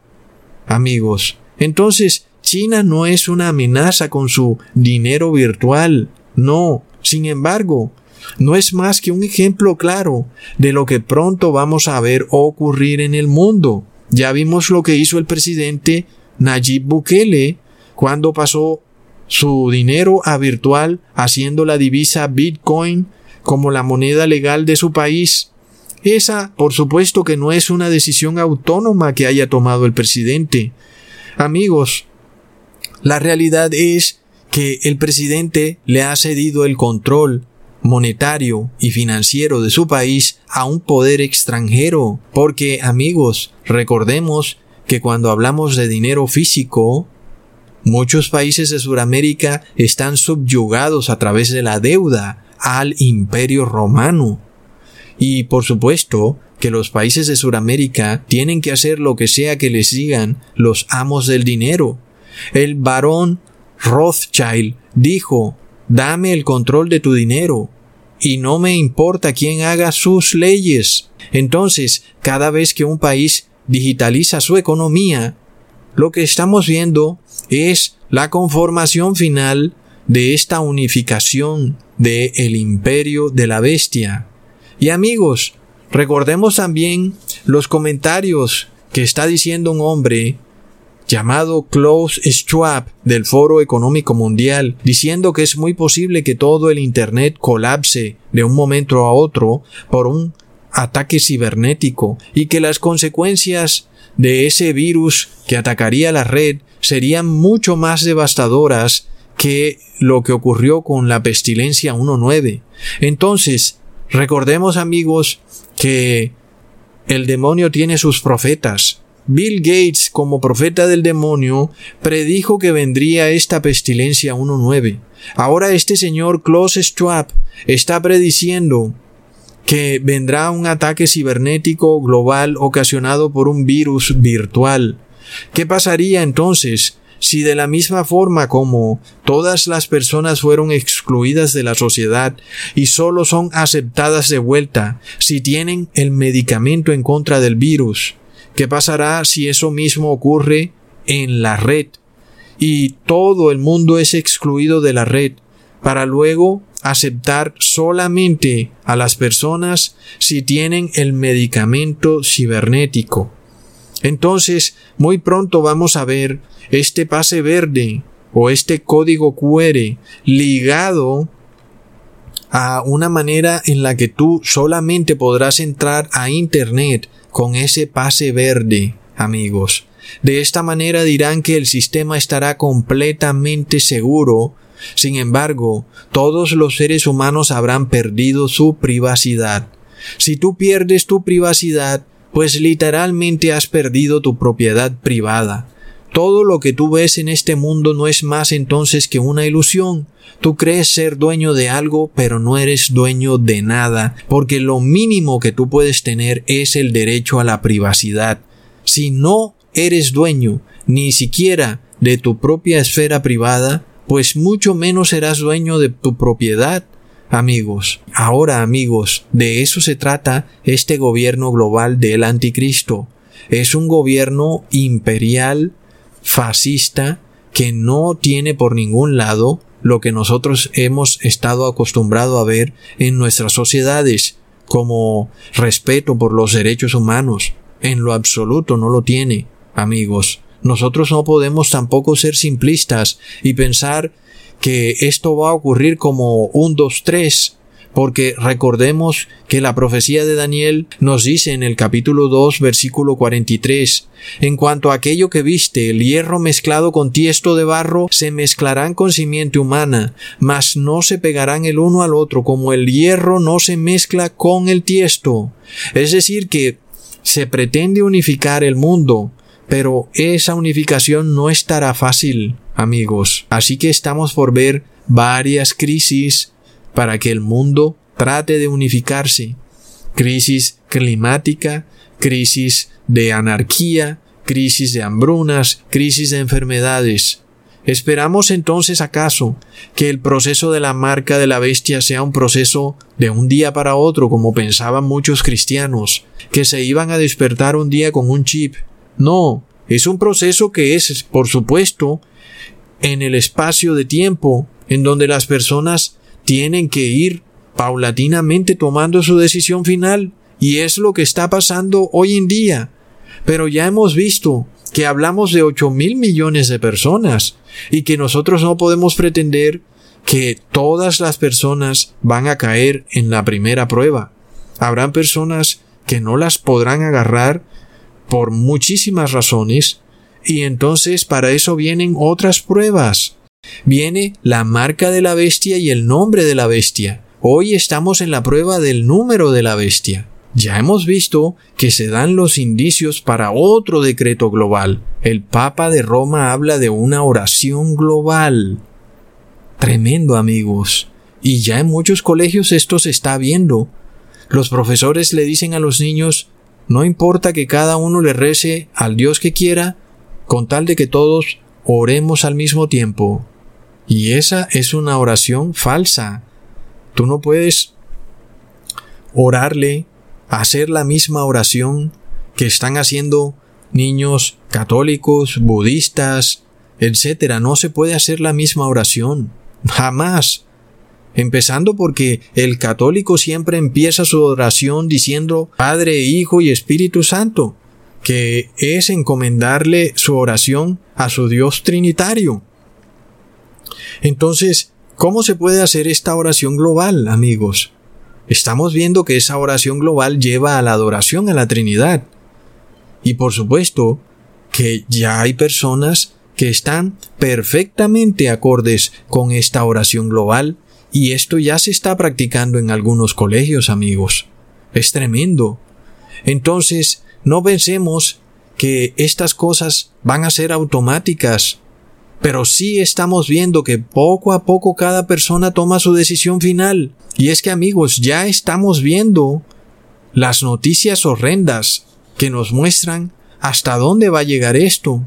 Amigos, entonces China no es una amenaza con su dinero virtual. No. Sin embargo, no es más que un ejemplo claro de lo que pronto vamos a ver ocurrir en el mundo. Ya vimos lo que hizo el presidente Nayib Bukele cuando pasó su dinero a virtual haciendo la divisa Bitcoin como la moneda legal de su país. Esa, por supuesto que no es una decisión autónoma que haya tomado el presidente. Amigos, la realidad es que el presidente le ha cedido el control monetario y financiero de su país a un poder extranjero. Porque, amigos, recordemos que cuando hablamos de dinero físico, muchos países de Sudamérica están subyugados a través de la deuda al imperio romano. Y por supuesto que los países de Sudamérica tienen que hacer lo que sea que les digan los amos del dinero. El barón Rothschild dijo, dame el control de tu dinero y no me importa quién haga sus leyes. Entonces, cada vez que un país digitaliza su economía, lo que estamos viendo es la conformación final de esta unificación de el imperio de la bestia. Y amigos, recordemos también los comentarios que está diciendo un hombre llamado Klaus Schwab del Foro Económico Mundial, diciendo que es muy posible que todo el Internet colapse de un momento a otro por un ataque cibernético y que las consecuencias de ese virus que atacaría la red serían mucho más devastadoras que lo que ocurrió con la pestilencia 1.9. Entonces, recordemos amigos que el demonio tiene sus profetas, Bill Gates, como profeta del demonio, predijo que vendría esta pestilencia 1.9. Ahora este señor Klaus Schwab está prediciendo que vendrá un ataque cibernético global ocasionado por un virus virtual. ¿Qué pasaría entonces si de la misma forma como todas las personas fueron excluidas de la sociedad y solo son aceptadas de vuelta si tienen el medicamento en contra del virus? ¿Qué pasará si eso mismo ocurre en la red? Y todo el mundo es excluido de la red para luego aceptar solamente a las personas si tienen el medicamento cibernético. Entonces, muy pronto vamos a ver este pase verde o este código QR ligado a una manera en la que tú solamente podrás entrar a Internet con ese pase verde, amigos. De esta manera dirán que el sistema estará completamente seguro. Sin embargo, todos los seres humanos habrán perdido su privacidad. Si tú pierdes tu privacidad, pues literalmente has perdido tu propiedad privada. Todo lo que tú ves en este mundo no es más entonces que una ilusión. Tú crees ser dueño de algo, pero no eres dueño de nada, porque lo mínimo que tú puedes tener es el derecho a la privacidad. Si no eres dueño ni siquiera de tu propia esfera privada, pues mucho menos serás dueño de tu propiedad. Amigos, ahora amigos, de eso se trata este gobierno global del anticristo. Es un gobierno imperial fascista que no tiene por ningún lado lo que nosotros hemos estado acostumbrado a ver en nuestras sociedades como respeto por los derechos humanos. En lo absoluto no lo tiene, amigos. Nosotros no podemos tampoco ser simplistas y pensar que esto va a ocurrir como un dos tres porque recordemos que la profecía de Daniel nos dice en el capítulo 2 versículo 43, en cuanto a aquello que viste, el hierro mezclado con tiesto de barro, se mezclarán con simiente humana, mas no se pegarán el uno al otro como el hierro no se mezcla con el tiesto. Es decir, que se pretende unificar el mundo, Pero esa unificación no estará fácil, amigos. Así que estamos por ver varias crisis para que el mundo trate de unificarse. Crisis climática, crisis de anarquía, crisis de hambrunas, crisis de enfermedades. ¿Esperamos entonces acaso que el proceso de la marca de la bestia sea un proceso de un día para otro como pensaban muchos cristianos, que se iban a despertar un día con un chip? No, es un proceso que es, por supuesto, en el espacio de tiempo en donde las personas tienen que ir paulatinamente tomando su decisión final, y es lo que está pasando hoy en día. Pero ya hemos visto que hablamos de 8 mil millones de personas y que nosotros no podemos pretender que todas las personas van a caer en la primera prueba. Habrán personas que no las podrán agarrar por muchísimas razones y entonces para eso vienen otras pruebas. Viene la marca de la bestia y el nombre de la bestia. Hoy estamos en la prueba del número de la bestia. Ya hemos visto que se dan los indicios para otro decreto global. El Papa de Roma habla de una oración global. Tremendo amigos. Y ya en muchos colegios esto se está viendo. Los profesores le dicen a los niños, no importa que cada uno le rece al Dios que quiera, con tal de que todos oremos al mismo tiempo. Y esa es una oración falsa. Tú no puedes orarle hacer la misma oración que están haciendo niños católicos, budistas, etc. No se puede hacer la misma oración. Jamás. Empezando porque el católico siempre empieza su oración diciendo Padre, Hijo y Espíritu Santo, que es encomendarle su oración a su Dios Trinitario. Entonces, ¿cómo se puede hacer esta oración global, amigos? estamos viendo que esa oración global lleva a la adoración a la Trinidad. Y por supuesto que ya hay personas que están perfectamente acordes con esta oración global y esto ya se está practicando en algunos colegios amigos. Es tremendo. Entonces, no pensemos que estas cosas van a ser automáticas pero sí estamos viendo que poco a poco cada persona toma su decisión final. Y es que amigos, ya estamos viendo las noticias horrendas que nos muestran hasta dónde va a llegar esto.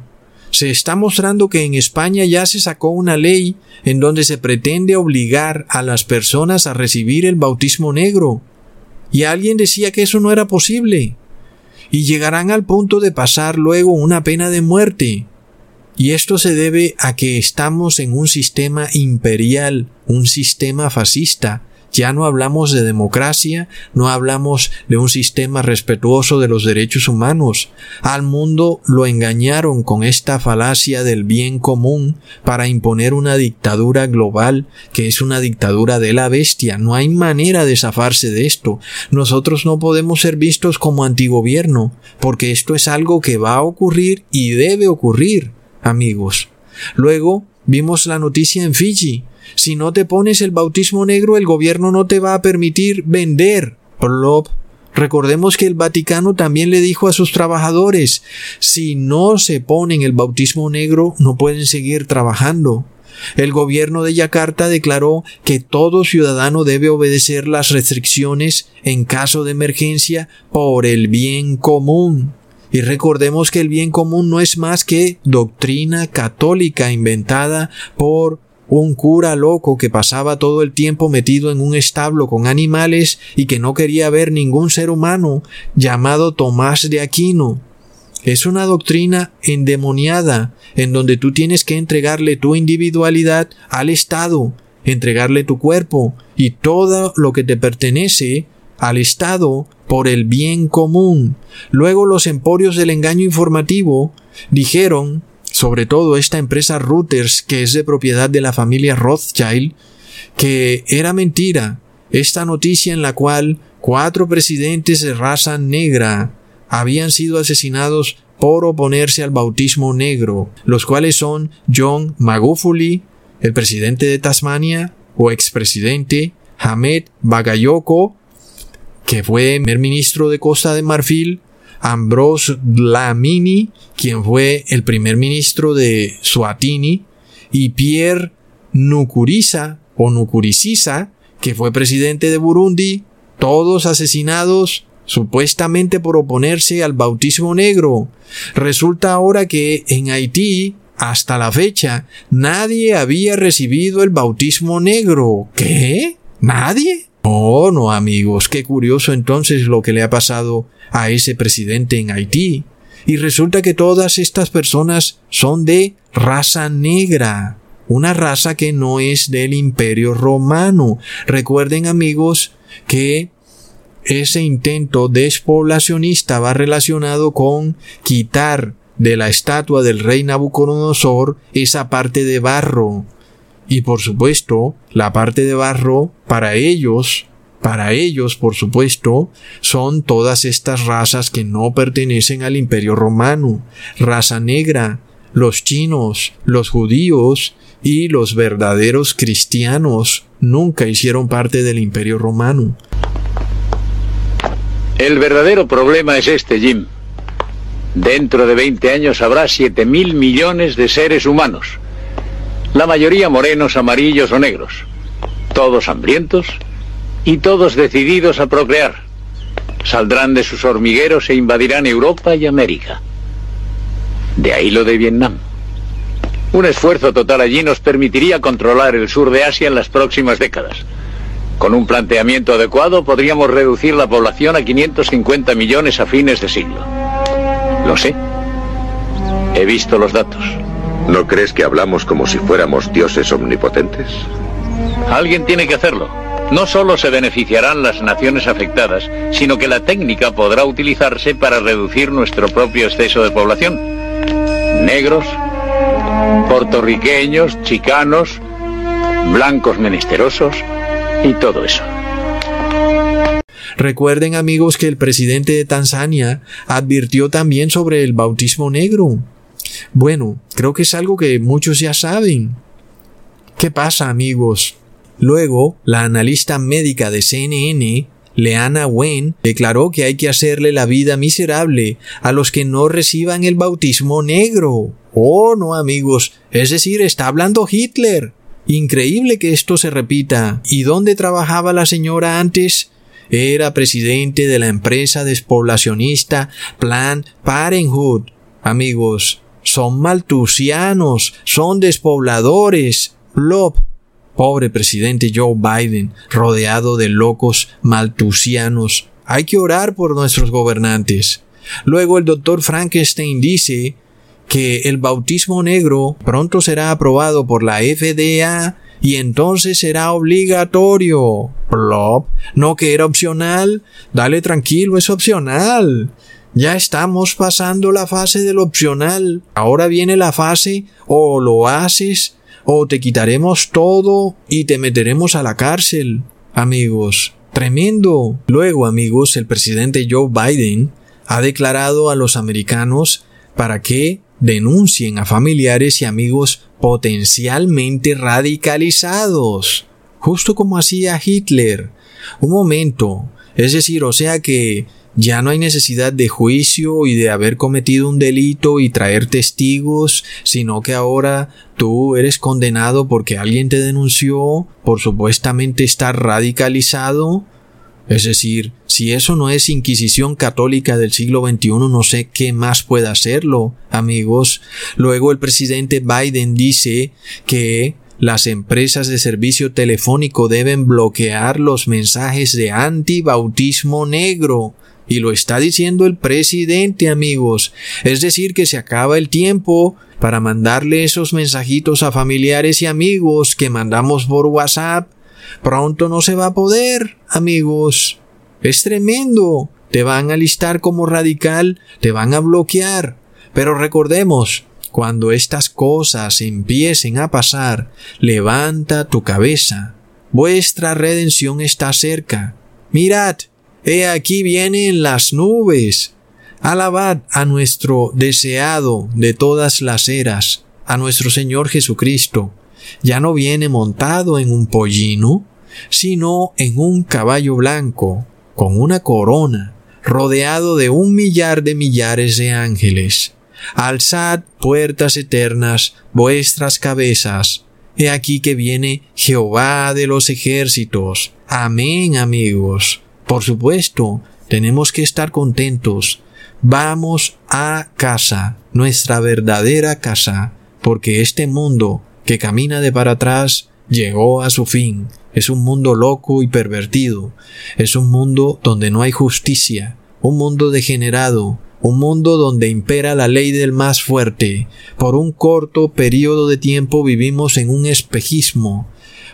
Se está mostrando que en España ya se sacó una ley en donde se pretende obligar a las personas a recibir el bautismo negro. Y alguien decía que eso no era posible. Y llegarán al punto de pasar luego una pena de muerte. Y esto se debe a que estamos en un sistema imperial, un sistema fascista. Ya no hablamos de democracia, no hablamos de un sistema respetuoso de los derechos humanos. Al mundo lo engañaron con esta falacia del bien común para imponer una dictadura global que es una dictadura de la bestia. No hay manera de zafarse de esto. Nosotros no podemos ser vistos como antigobierno, porque esto es algo que va a ocurrir y debe ocurrir amigos. Luego vimos la noticia en Fiji. Si no te pones el bautismo negro, el gobierno no te va a permitir vender. Plop. Recordemos que el Vaticano también le dijo a sus trabajadores, si no se ponen el bautismo negro, no pueden seguir trabajando. El gobierno de Yakarta declaró que todo ciudadano debe obedecer las restricciones en caso de emergencia por el bien común. Y recordemos que el bien común no es más que doctrina católica inventada por un cura loco que pasaba todo el tiempo metido en un establo con animales y que no quería ver ningún ser humano, llamado Tomás de Aquino. Es una doctrina endemoniada en donde tú tienes que entregarle tu individualidad al Estado, entregarle tu cuerpo y todo lo que te pertenece al Estado por el bien común. Luego los emporios del engaño informativo dijeron, sobre todo esta empresa Reuters, que es de propiedad de la familia Rothschild, que era mentira esta noticia en la cual cuatro presidentes de raza negra habían sido asesinados por oponerse al bautismo negro, los cuales son John Magufuli, el presidente de Tasmania o expresidente, Hamed Bagayoko, que fue primer ministro de Costa de Marfil, Ambrose Dlamini, quien fue el primer ministro de Suatini, y Pierre Nkurisa o Nkurisiza, que fue presidente de Burundi, todos asesinados supuestamente por oponerse al bautismo negro. Resulta ahora que en Haití, hasta la fecha, nadie había recibido el bautismo negro. ¿Qué? ¿Nadie? Oh, no, amigos, qué curioso entonces lo que le ha pasado a ese presidente en Haití. Y resulta que todas estas personas son de raza negra, una raza que no es del imperio romano. Recuerden amigos que ese intento despoblacionista va relacionado con quitar de la estatua del rey Nabucodonosor esa parte de barro. Y por supuesto, la parte de barro para ellos, para ellos por supuesto, son todas estas razas que no pertenecen al imperio romano, raza negra, los chinos, los judíos y los verdaderos cristianos nunca hicieron parte del imperio romano. El verdadero problema es este, Jim. Dentro de 20 años habrá 7 mil millones de seres humanos. La mayoría morenos, amarillos o negros. Todos hambrientos y todos decididos a procrear. Saldrán de sus hormigueros e invadirán Europa y América. De ahí lo de Vietnam. Un esfuerzo total allí nos permitiría controlar el sur de Asia en las próximas décadas. Con un planteamiento adecuado podríamos reducir la población a 550 millones a fines de siglo. Lo sé. He visto los datos. ¿No crees que hablamos como si fuéramos dioses omnipotentes? Alguien tiene que hacerlo. No solo se beneficiarán las naciones afectadas, sino que la técnica podrá utilizarse para reducir nuestro propio exceso de población. Negros, puertorriqueños, chicanos, blancos menesterosos, y todo eso. Recuerden amigos que el presidente de Tanzania advirtió también sobre el bautismo negro. Bueno, creo que es algo que muchos ya saben. ¿Qué pasa amigos? Luego, la analista médica de CNN, Leana Wen, declaró que hay que hacerle la vida miserable a los que no reciban el bautismo negro. Oh, no amigos, es decir, está hablando Hitler. Increíble que esto se repita. ¿Y dónde trabajaba la señora antes? Era presidente de la empresa despoblacionista Plan Parenthood. Amigos, son maltusianos, son despobladores. Plop. Pobre presidente Joe Biden, rodeado de locos maltusianos. Hay que orar por nuestros gobernantes. Luego el doctor Frankenstein dice que el bautismo negro pronto será aprobado por la FDA y entonces será obligatorio. Plop, no que era opcional. Dale tranquilo, es opcional. Ya estamos pasando la fase del opcional. Ahora viene la fase o lo haces o te quitaremos todo y te meteremos a la cárcel. Amigos, tremendo. Luego, amigos, el presidente Joe Biden ha declarado a los americanos para que denuncien a familiares y amigos potencialmente radicalizados, justo como hacía Hitler. Un momento, es decir, o sea que ya no hay necesidad de juicio y de haber cometido un delito y traer testigos, sino que ahora tú eres condenado porque alguien te denunció por supuestamente estar radicalizado. Es decir, si eso no es Inquisición católica del siglo XXI, no sé qué más puede hacerlo, amigos. Luego el presidente Biden dice que las empresas de servicio telefónico deben bloquear los mensajes de antibautismo negro. Y lo está diciendo el presidente, amigos. Es decir, que se acaba el tiempo para mandarle esos mensajitos a familiares y amigos que mandamos por WhatsApp Pronto no se va a poder, amigos. Es tremendo. Te van a listar como radical, te van a bloquear. Pero recordemos, cuando estas cosas empiecen a pasar, levanta tu cabeza. Vuestra redención está cerca. Mirad, he aquí vienen las nubes. Alabad a nuestro deseado de todas las eras, a nuestro Señor Jesucristo ya no viene montado en un pollino, sino en un caballo blanco, con una corona, rodeado de un millar de millares de ángeles. Alzad puertas eternas vuestras cabezas. He aquí que viene Jehová de los ejércitos. Amén, amigos. Por supuesto, tenemos que estar contentos. Vamos a casa, nuestra verdadera casa, porque este mundo que camina de para atrás llegó a su fin. Es un mundo loco y pervertido. Es un mundo donde no hay justicia. Un mundo degenerado. Un mundo donde impera la ley del más fuerte. Por un corto periodo de tiempo vivimos en un espejismo.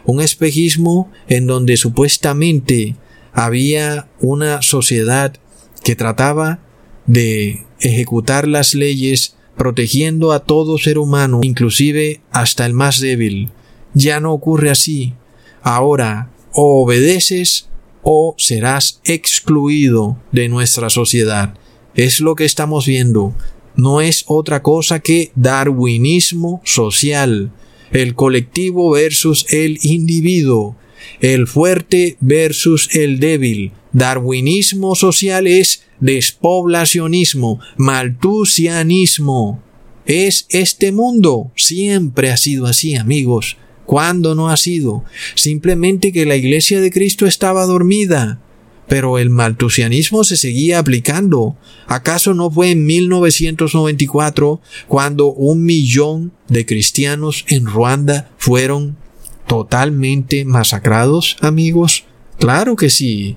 Un espejismo en donde supuestamente había una sociedad que trataba de ejecutar las leyes protegiendo a todo ser humano, inclusive hasta el más débil. Ya no ocurre así. Ahora, o obedeces o serás excluido de nuestra sociedad. Es lo que estamos viendo. No es otra cosa que darwinismo social. El colectivo versus el individuo. El fuerte versus el débil. Darwinismo social es despoblacionismo, maltusianismo. Es este mundo. Siempre ha sido así, amigos. ¿Cuándo no ha sido? Simplemente que la iglesia de Cristo estaba dormida. Pero el maltusianismo se seguía aplicando. ¿Acaso no fue en 1994 cuando un millón de cristianos en Ruanda fueron totalmente masacrados, amigos? Claro que sí.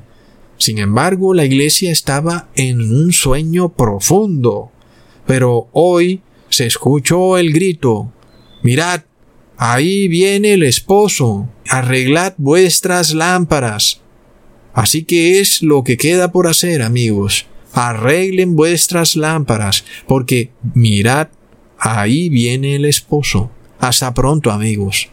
Sin embargo, la iglesia estaba en un sueño profundo. Pero hoy se escuchó el grito, mirad, ahí viene el esposo, arreglad vuestras lámparas. Así que es lo que queda por hacer, amigos. Arreglen vuestras lámparas, porque mirad, ahí viene el esposo. Hasta pronto, amigos.